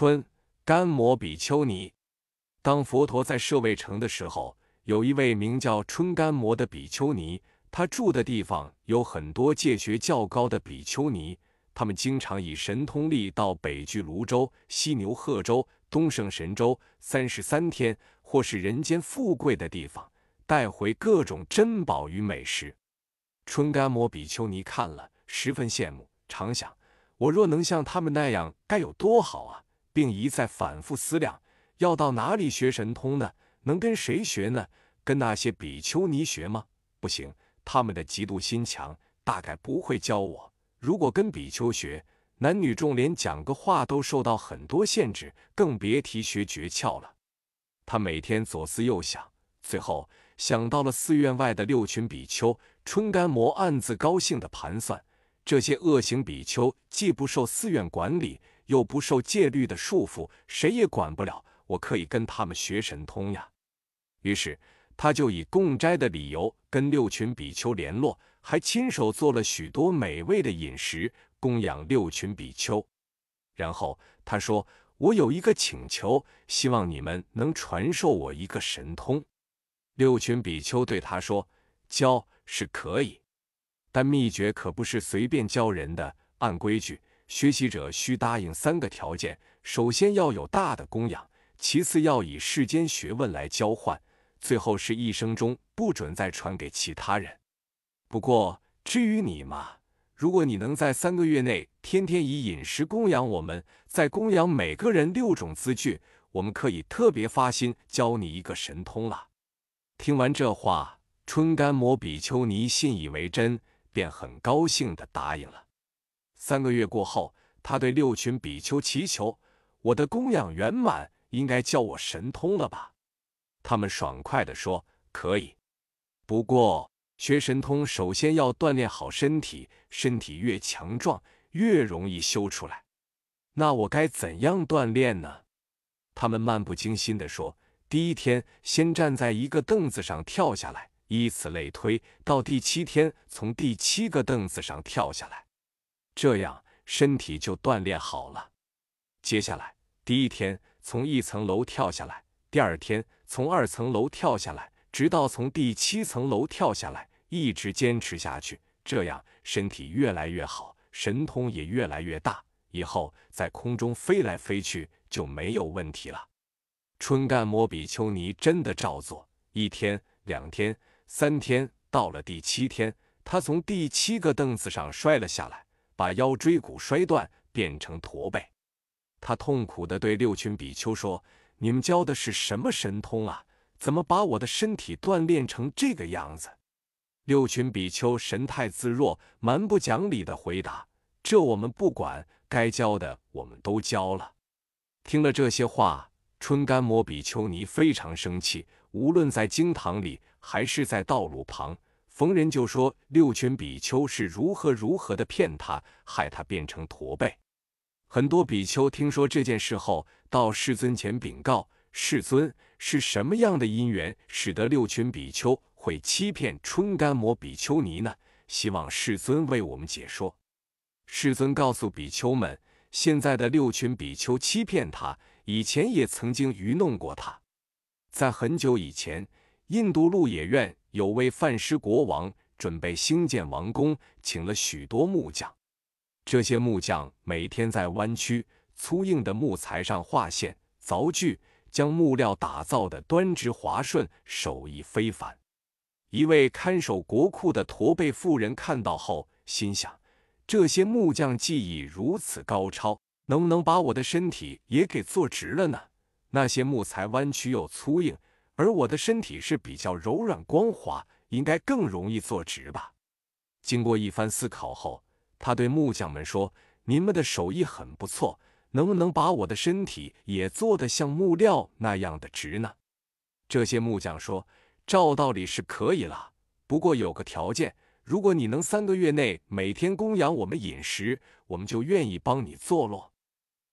春干摩比丘尼。当佛陀在舍卫城的时候，有一位名叫春干摩的比丘尼，他住的地方有很多戒学较高的比丘尼，他们经常以神通力到北俱泸州、西牛贺州、东胜神州三十三天，或是人间富贵的地方，带回各种珍宝与美食。春干摩比丘尼看了，十分羡慕，常想：我若能像他们那样，该有多好啊！并一再反复思量。要到哪里学神通呢？能跟谁学呢？跟那些比丘尼学吗？不行，他们的嫉妒心强，大概不会教我。如果跟比丘学，男女众连讲个话都受到很多限制，更别提学诀窍了。他每天左思右想，最后想到了寺院外的六群比丘。春干摩暗自高兴地盘算：这些恶行比丘既不受寺院管理，又不受戒律的束缚，谁也管不了。我可以跟他们学神通呀。于是，他就以供斋的理由跟六群比丘联络，还亲手做了许多美味的饮食供养六群比丘。然后他说：“我有一个请求，希望你们能传授我一个神通。”六群比丘对他说：“教是可以，但秘诀可不是随便教人的。按规矩，学习者需答应三个条件：首先要有大的供养。”其次要以世间学问来交换，最后是一生中不准再传给其他人。不过至于你嘛，如果你能在三个月内天天以饮食供养我们，再供养每个人六种字句，我们可以特别发心教你一个神通了。听完这话，春干摩比丘尼信以为真，便很高兴地答应了。三个月过后，他对六群比丘祈求：“我的供养圆满。”应该教我神通了吧？他们爽快地说：“可以。不过学神通首先要锻炼好身体，身体越强壮，越容易修出来。那我该怎样锻炼呢？”他们漫不经心地说：“第一天先站在一个凳子上跳下来，以此类推，到第七天从第七个凳子上跳下来，这样身体就锻炼好了。接下来第一天。”从一层楼跳下来，第二天从二层楼跳下来，直到从第七层楼跳下来，一直坚持下去，这样身体越来越好，神通也越来越大，以后在空中飞来飞去就没有问题了。春干摩比丘尼真的照做，一天、两天、三天，到了第七天，他从第七个凳子上摔了下来，把腰椎骨摔断，变成驼背。他痛苦地对六群比丘说：“你们教的是什么神通啊？怎么把我的身体锻炼成这个样子？”六群比丘神态自若，蛮不讲理地回答：“这我们不管，该教的我们都教了。”听了这些话，春干摩比丘尼非常生气，无论在经堂里还是在道路旁，逢人就说六群比丘是如何如何的骗他，害他变成驼背。很多比丘听说这件事后，到世尊前禀告：“世尊，是什么样的因缘，使得六群比丘会欺骗春干摩比丘尼呢？希望世尊为我们解说。”世尊告诉比丘们：“现在的六群比丘欺骗他，以前也曾经愚弄过他。在很久以前，印度鹿野苑有位范师国王，准备兴建王宫，请了许多木匠。”这些木匠每天在弯曲粗硬的木材上画线、凿具，将木料打造的端直滑顺，手艺非凡。一位看守国库的驼背妇人看到后，心想：这些木匠技艺如此高超，能不能把我的身体也给做直了呢？那些木材弯曲又粗硬，而我的身体是比较柔软光滑，应该更容易坐直吧？经过一番思考后。他对木匠们说：“你们的手艺很不错，能不能把我的身体也做得像木料那样的直呢？”这些木匠说：“照道理是可以了，不过有个条件，如果你能三个月内每天供养我们饮食，我们就愿意帮你做落。”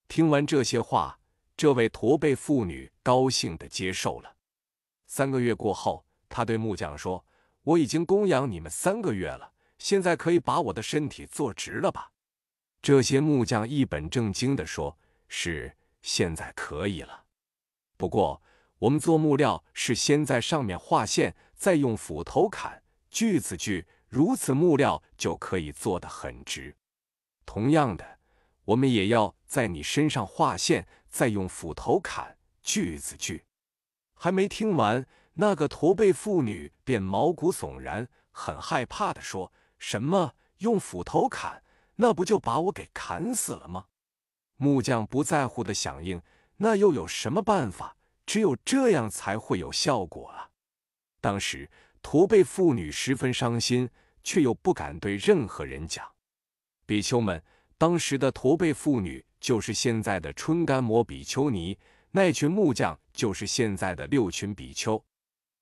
听完这些话，这位驼背妇女高兴地接受了。三个月过后，他对木匠说：“我已经供养你们三个月了。”现在可以把我的身体做直了吧？这些木匠一本正经地说：“是，现在可以了。不过，我们做木料是先在上面画线，再用斧头砍，锯子锯，如此木料就可以做得很直。同样的，我们也要在你身上画线，再用斧头砍，锯子锯。还没听完，那个驼背妇女便毛骨悚然、很害怕的说：“什么？用斧头砍？那不就把我给砍死了吗？”木匠不在乎的响应：“那又有什么办法？只有这样才会有效果啊！”当时，驼背妇女十分伤心，却又不敢对任何人讲。比丘们，当时的驼背妇女就是现在的春干摩比丘尼，那群木匠就是现在的六群比丘。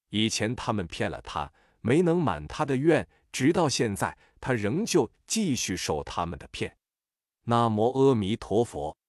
以前他们骗了他，没能满他的愿，直到现在，他仍旧继续受他们的骗。南无阿弥陀佛。